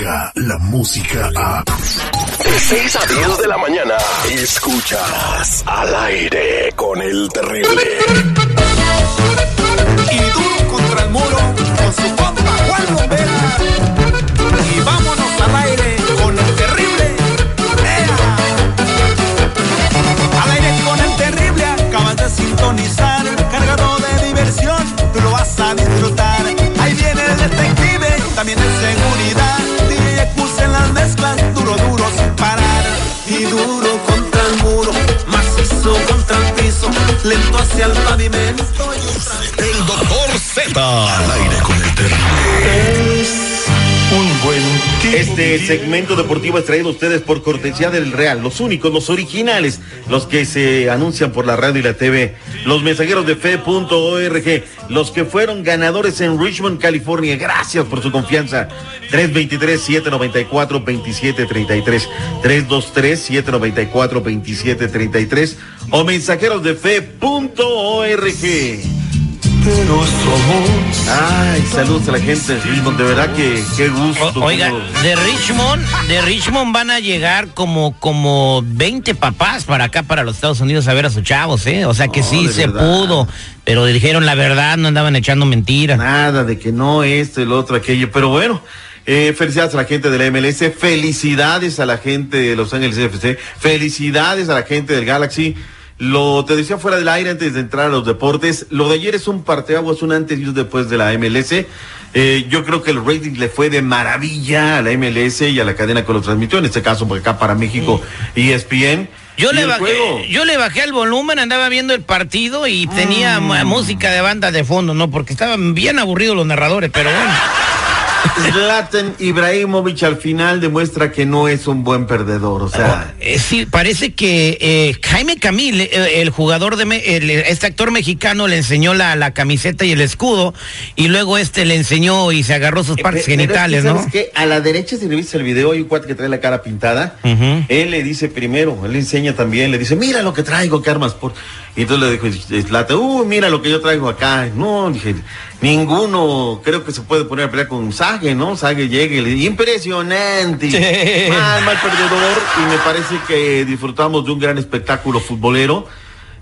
llega la música a... De 6 a 10 de la mañana, escuchas al aire con el terrible. Y duro contra el muro con su hacia el pavimento. El doctor Z. Al aire con el terrible. Este segmento deportivo es traído a ustedes por cortesía del Real, los únicos, los originales, los que se anuncian por la radio y la TV, los mensajeros de fe.org, los que fueron ganadores en Richmond, California. Gracias por su confianza. 323-794-2733, 323-794-2733 o mensajeros de fe.org. Somos Ay, saludos a la gente de Richmond, de verdad que qué gusto. O- oiga, como- de Richmond, de Richmond van a llegar como, como 20 papás para acá, para los Estados Unidos, a ver a sus chavos, ¿eh? O sea que No, sí de se verdad. pudo, pero dijeron la verdad, no andaban echando mentiras. Nada de que no esto, el otro, aquello. Pero bueno, eh, felicidades a la gente de la MLS, felicidades a la gente de Los Ángeles FC, felicidades a la gente del Galaxy. Lo te decía fuera del aire antes de entrar a los deportes. Lo de ayer es un parteaguas, un antes y un después de la MLS. Eh, yo creo que el rating le fue de maravilla a la MLS y a la cadena que lo transmitió, en este caso por acá para México y ESPN. Yo le, bajé, juego- yo le bajé el volumen, andaba viendo el partido y tenía Mm. mu- música de banda de fondo, ¿no? Porque estaban bien aburridos los narradores, pero bueno. Zlatan Ibrahimovic al final demuestra que no es un buen perdedor, o sea, Eh, sí, parece que eh, Jaime Camil, eh, el jugador de Me- el- este actor mexicano, le enseñó la, la camiseta y el escudo, y luego este le enseñó y se agarró sus partes Eh, Pero es que, genitales. A la derecha, si le viste el video, hay un cuate que trae la cara pintada. Él le dice primero, él le enseña también, le dice, mira lo que traigo, qué armas por. Y entonces le dijo, Zlatan, uy, mira lo que yo traigo acá. No, dije, ninguno creo que se puede poner a pelear con Sage, ¿no? Sage llega y le dice, impresionante. Sí. Mal, mal perdedor. Y me parece que disfrutamos de un gran espectáculo futbolero.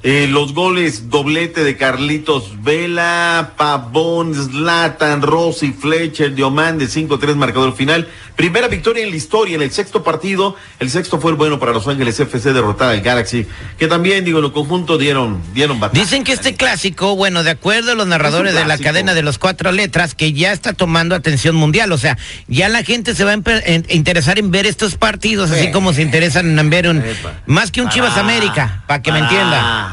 Eh, los goles, doblete de Carlitos Vela, Pavón, Zlatan, Rossi, Fletcher, Diomán de 5-3 marcador final. Primera victoria en la historia en el sexto partido. El sexto fue el bueno para Los Ángeles FC derrotar al Galaxy, que también, digo, en lo conjunto dieron, dieron batalla. Dicen que este clásico, bueno, de acuerdo a los narradores de la cadena de los cuatro letras, que ya está tomando atención mundial. O sea, ya la gente se va a en- interesar en ver estos partidos, así como se interesan en ver un. Epa. Más que un Chivas América, para que me entienda.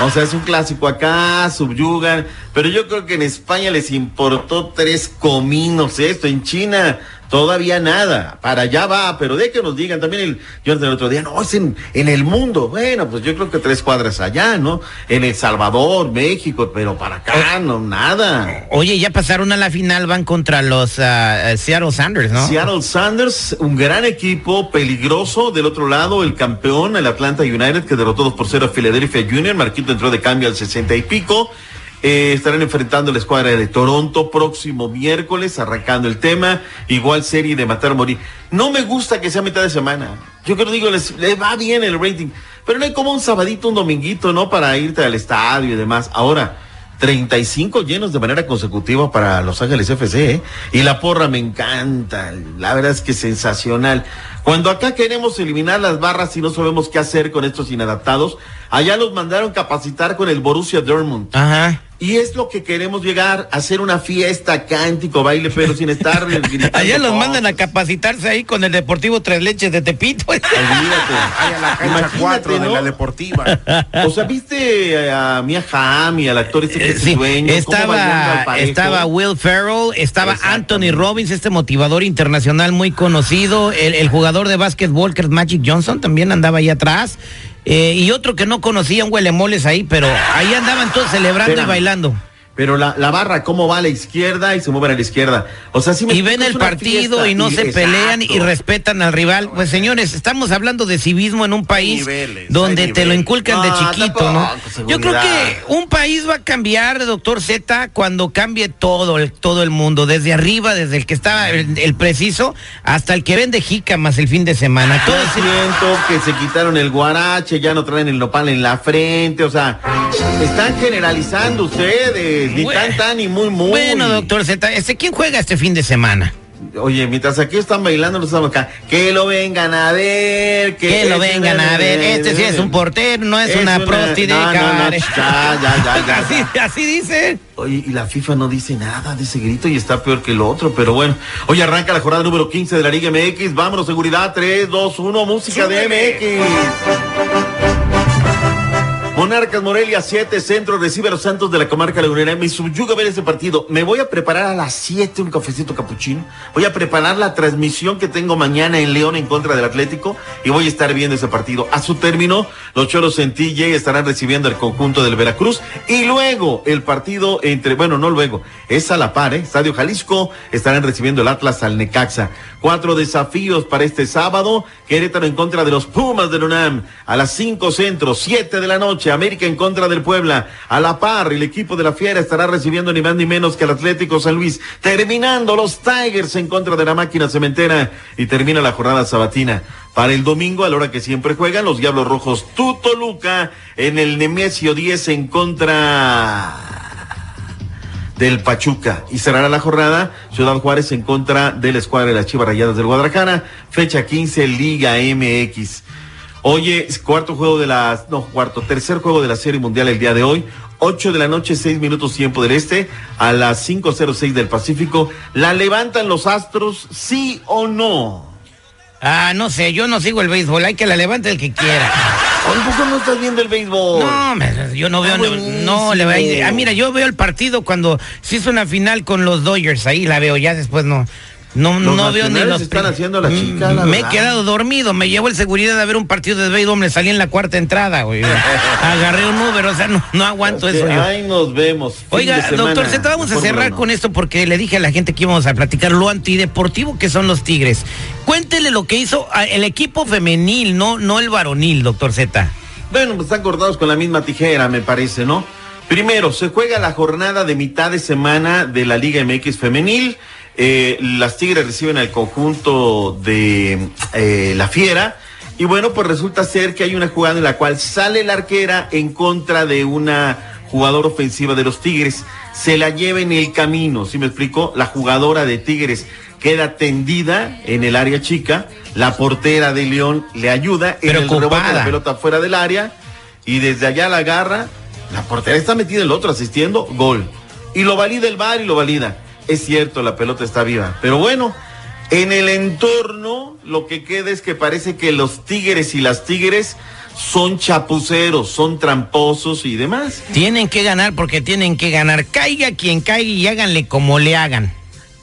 O sea, es un clásico acá, subyugan, pero yo creo que en España les importó tres cominos esto, en China todavía nada, para allá va, pero de que nos digan también el yo del otro día, no, es en, en el mundo, bueno, pues yo creo que tres cuadras allá, ¿no? En El Salvador, México, pero para acá no, nada. Oye, ya pasaron a la final, van contra los eh, Seattle Sanders, ¿no? Seattle Sanders, un gran equipo, peligroso. Del otro lado, el campeón, el Atlanta United, que derrotó 2 por 0 a Philadelphia Union. Marquito entró de cambio al 60 y pico. Eh, estarán enfrentando la escuadra de Toronto próximo miércoles, arrancando el tema. Igual serie de matar o morir. No me gusta que sea mitad de semana. Yo creo, digo, les, va bien el rating. Pero no hay como un sabadito, un dominguito, ¿no? Para irte al estadio y demás. Ahora, 35 llenos de manera consecutiva para Los Ángeles FC, ¿eh? Y la porra me encanta, la verdad es que sensacional. Cuando acá queremos eliminar las barras y no sabemos qué hacer con estos inadaptados, allá los mandaron capacitar con el Borussia Dortmund. Ajá. Y es lo que queremos llegar, a hacer una fiesta, cántico, baile, pero sin estar gritando Allá los mandan a capacitarse ahí con el Deportivo Tres Leches de Tepito. Olvídate. Ay, a la cancha Imagínate, 4 de ¿no? la deportiva. O sea, ¿viste a Mia Hamm y al actor este que Eh, es sí, dueño? estaba, estaba Will Ferrell, estaba Anthony Robbins, este motivador internacional muy conocido, el, el jugador de básquetbol que es Magic Johnson también andaba ahí atrás, eh, y otro que no conocía, un huelemoles ahí, pero ahí andaban todos celebrando Espérame. y bailando. Pero la, la barra, cómo va a la izquierda y se mueven a la izquierda. O sea, me y ven el partido fiesta y no se exacto. pelean y respetan al rival. Pues señores, estamos hablando de civismo en un país niveles, donde te lo inculcan de chiquito, ¿no? Yo creo que un país va a cambiar, doctor Z, cuando cambie todo, el, todo el mundo, desde arriba, desde el que está el, el preciso, hasta el que vende jícamas el fin de semana. Todo siento que se quitaron el guarache, ya no traen el nopal en la frente, o sea, están generalizando ustedes, ni Bueno. tan tan ni muy muy. Bueno, doctor Z, este, ¿quién juega este fin de semana? Oye, mientras aquí están bailando, nosotros estamos acá. Que lo vengan a ver. Que, Que lo vengan a ver, este sí es un portero, no es, una, prosti de no, no, no, cabaret. ya, ya, ya, ya, así, así dicen. Oye, y la FIFA no dice nada de ese grito y está peor que lo otro, pero bueno. Hoy arranca la jornada número 15 de la Liga MX. Vámonos, seguridad. 3, 2, 1, música de MX. Monarcas Morelia 7, centro, recibe a los Santos de la comarca lagunera. Me subyuga ver ese partido. Me voy a preparar a las 7 un cafecito capuchino. Voy a preparar la transmisión que tengo mañana en León en contra del Atlético y voy a estar viendo ese partido. A su término, los Choros en TJ estarán recibiendo el conjunto del Veracruz y luego el partido entre, bueno, no luego, es a la par, ¿eh? Estadio Jalisco, estarán recibiendo el Atlas al Necaxa. Cuatro desafíos para este sábado. Querétaro en contra de los Pumas del UNAM. A las 5 centro, 7 de la noche. América en contra del Puebla. A la par, el equipo de la Fiera estará recibiendo ni más ni menos que al Atlético San Luis. Terminando los Tigers en contra de la máquina cementera. Y termina la jornada sabatina. Para el domingo, a la hora que siempre juegan, los Diablos Rojos Tutoluca en el Nemesio 10 en contra del Pachuca. Y cerrará la jornada Ciudad Juárez en contra de la escuadra de las Chivas Rayadas del Guadalajara. Fecha 15, Liga MX. Oye, cuarto juego de la, no, cuarto, tercer juego de la Serie Mundial el día de hoy. 8 de la noche, 6 minutos tiempo del este, a las 5.06 del Pacífico. ¿La levantan los Astros, sí o no? Ah, no sé, yo no sigo el béisbol, hay que la levante el que quiera. ¿Por no estás viendo el béisbol? No, yo no veo, Ah, no, le va a. Ah, mira, yo veo el partido cuando se hizo una final con los Dodgers, ahí la veo, ya después no. No, Los no veo ni los. están pri- haciendo la Mm, chica, la Me he quedado dormido, me llevó el seguridad a ver un partido de béisbol, me salí en la cuarta entrada, güey. Agarré un Uber, o sea, no, no aguanto eso yo. Ahí nos vemos. Oiga, doctor Z, vamos a cerrar con esto porque le dije a la gente que íbamos a platicar lo antideportivo que son los Tigres. Cuéntele lo que hizo ah, el equipo femenil, no, no el varonil, doctor Z. Bueno, pues están cortados con la misma tijera, me parece, ¿no? Primero, se juega la jornada de mitad de semana de la Liga MX femenil. Eh, las Tigres reciben al conjunto de eh, la Fiera. Y bueno, pues resulta ser que hay una jugada en la cual sale la arquera en contra de una jugadora ofensiva de los Tigres. Se la lleva en el camino, ¿sí me explico? La jugadora de Tigres queda tendida en el área chica. La portera de León le ayuda. En el rebote Preocupada. la pelota fuera del área y desde allá la agarra. La portera está metida el otro asistiendo, gol. Y lo valida el VAR y lo valida. Es cierto, la pelota está viva. Pero bueno, en el entorno lo que queda es que parece que los tigres y las tigres son chapuceros, son tramposos y demás. Tienen que ganar porque tienen que ganar. Caiga quien caiga y háganle como le hagan.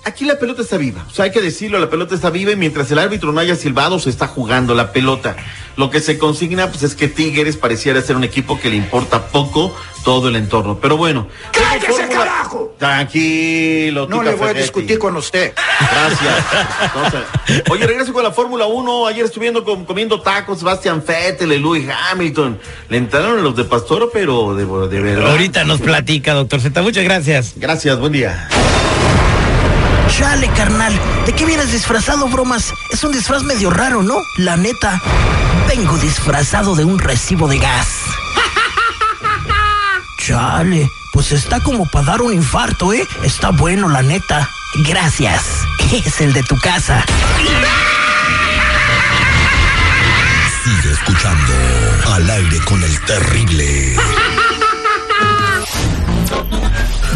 Aquí la pelota está viva, o sea, hay que decirlo, la pelota está viva y mientras el árbitro no haya silbado se está jugando la pelota. Lo que se consigna pues es que Tigres pareciera ser un equipo que le importa poco todo el entorno. Pero bueno. ¡Cállese, carajo! Tranquilo, No le voy a discutir con usted. Gracias. Entonces, oye, regreso con la Fórmula 1. Ayer estuviendo com- comiendo tacos, Sebastian Vettel, y Lewis Hamilton. Le entraron a los de Pastoro, pero de, de verdad. Ahorita nos platica, doctor Z. Muchas gracias. Gracias, buen día. Chale, carnal. ¿De qué vienes disfrazado, bromas? Es un disfraz medio raro, ¿no? La neta. Vengo disfrazado de un recibo de gas. Chale, pues está como para dar un infarto, ¿eh? Está bueno, la neta. Gracias. Es el de tu casa. Sigue escuchando al aire con el terrible.